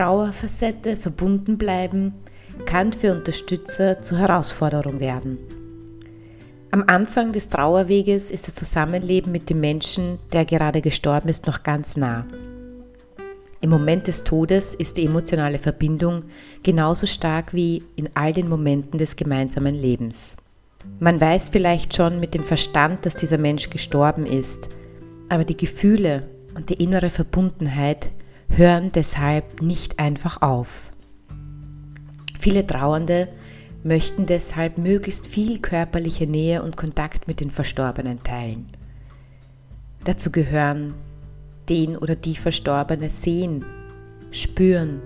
Trauerfacette verbunden bleiben kann für Unterstützer zur Herausforderung werden. Am Anfang des Trauerweges ist das Zusammenleben mit dem Menschen, der gerade gestorben ist, noch ganz nah. Im Moment des Todes ist die emotionale Verbindung genauso stark wie in all den Momenten des gemeinsamen Lebens. Man weiß vielleicht schon mit dem Verstand, dass dieser Mensch gestorben ist, aber die Gefühle und die innere Verbundenheit hören deshalb nicht einfach auf. Viele Trauernde möchten deshalb möglichst viel körperliche Nähe und Kontakt mit den Verstorbenen teilen. Dazu gehören den oder die Verstorbene sehen, spüren,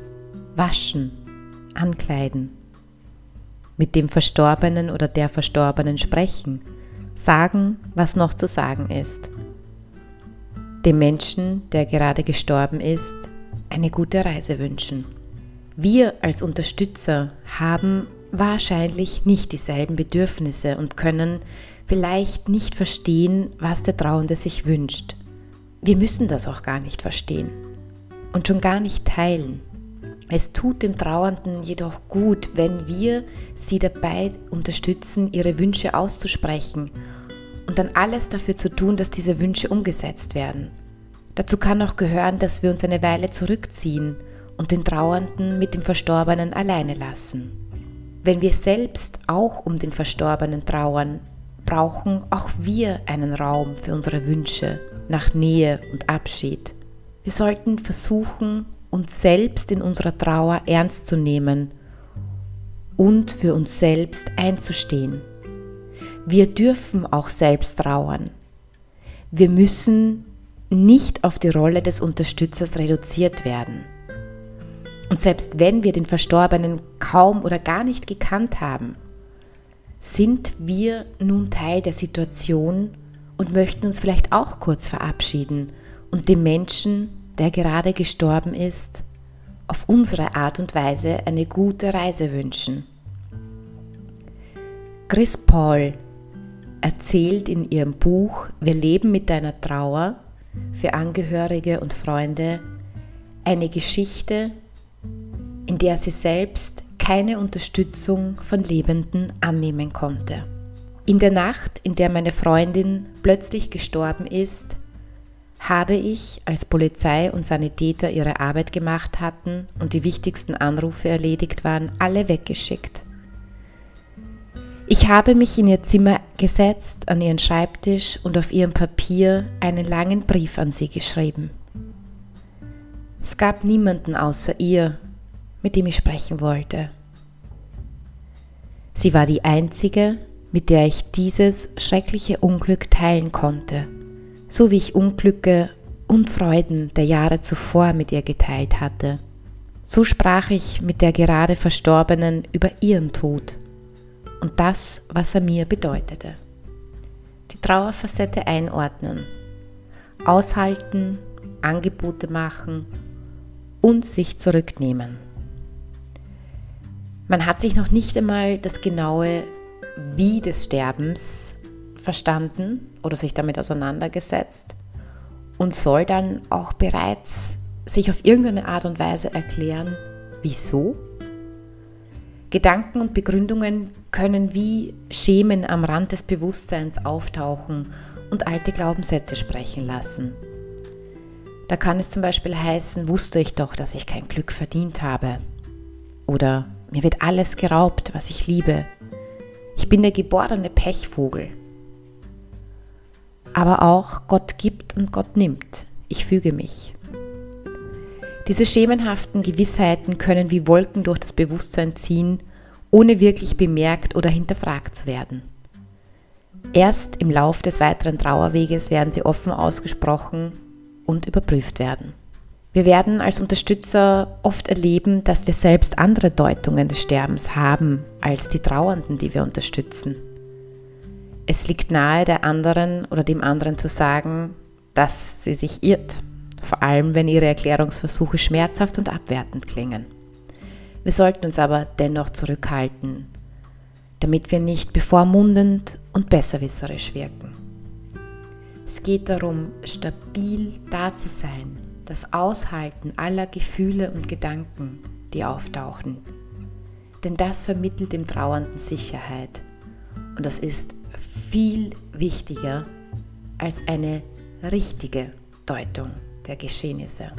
waschen, ankleiden, mit dem Verstorbenen oder der Verstorbenen sprechen, sagen, was noch zu sagen ist, dem Menschen, der gerade gestorben ist, eine gute Reise wünschen. Wir als Unterstützer haben wahrscheinlich nicht dieselben Bedürfnisse und können vielleicht nicht verstehen, was der Trauernde sich wünscht. Wir müssen das auch gar nicht verstehen und schon gar nicht teilen. Es tut dem Trauernden jedoch gut, wenn wir sie dabei unterstützen, ihre Wünsche auszusprechen und dann alles dafür zu tun, dass diese Wünsche umgesetzt werden. Dazu kann auch gehören, dass wir uns eine Weile zurückziehen und den Trauernden mit dem Verstorbenen alleine lassen. Wenn wir selbst auch um den Verstorbenen trauern, brauchen auch wir einen Raum für unsere Wünsche nach Nähe und Abschied. Wir sollten versuchen, uns selbst in unserer Trauer ernst zu nehmen und für uns selbst einzustehen. Wir dürfen auch selbst trauern. Wir müssen nicht auf die Rolle des Unterstützers reduziert werden. Und selbst wenn wir den Verstorbenen kaum oder gar nicht gekannt haben, sind wir nun Teil der Situation und möchten uns vielleicht auch kurz verabschieden und dem Menschen, der gerade gestorben ist, auf unsere Art und Weise eine gute Reise wünschen. Chris Paul erzählt in ihrem Buch Wir leben mit deiner Trauer für Angehörige und Freunde eine Geschichte, in der sie selbst keine Unterstützung von Lebenden annehmen konnte. In der Nacht, in der meine Freundin plötzlich gestorben ist, habe ich, als Polizei und Sanitäter ihre Arbeit gemacht hatten und die wichtigsten Anrufe erledigt waren, alle weggeschickt. Ich habe mich in ihr Zimmer gesetzt, an ihren Schreibtisch und auf ihrem Papier einen langen Brief an sie geschrieben. Es gab niemanden außer ihr, mit dem ich sprechen wollte. Sie war die einzige, mit der ich dieses schreckliche Unglück teilen konnte, so wie ich Unglücke und Freuden der Jahre zuvor mit ihr geteilt hatte. So sprach ich mit der gerade Verstorbenen über ihren Tod und das, was er mir bedeutete. Die Trauerfacette einordnen, aushalten, Angebote machen und sich zurücknehmen. Man hat sich noch nicht einmal das genaue Wie des Sterbens verstanden oder sich damit auseinandergesetzt und soll dann auch bereits sich auf irgendeine Art und Weise erklären, wieso. Gedanken und Begründungen können wie Schemen am Rand des Bewusstseins auftauchen und alte Glaubenssätze sprechen lassen. Da kann es zum Beispiel heißen, wusste ich doch, dass ich kein Glück verdient habe. Oder mir wird alles geraubt, was ich liebe. Ich bin der geborene Pechvogel. Aber auch Gott gibt und Gott nimmt. Ich füge mich. Diese schemenhaften Gewissheiten können wie Wolken durch das Bewusstsein ziehen, ohne wirklich bemerkt oder hinterfragt zu werden. Erst im Lauf des weiteren Trauerweges werden sie offen ausgesprochen und überprüft werden. Wir werden als Unterstützer oft erleben, dass wir selbst andere Deutungen des Sterbens haben als die Trauernden, die wir unterstützen. Es liegt nahe, der anderen oder dem anderen zu sagen, dass sie sich irrt, vor allem wenn ihre Erklärungsversuche schmerzhaft und abwertend klingen. Wir sollten uns aber dennoch zurückhalten, damit wir nicht bevormundend und besserwisserisch wirken. Es geht darum, stabil da zu sein, das Aushalten aller Gefühle und Gedanken, die auftauchen. Denn das vermittelt dem Trauernden Sicherheit. Und das ist viel wichtiger als eine richtige Deutung der Geschehnisse.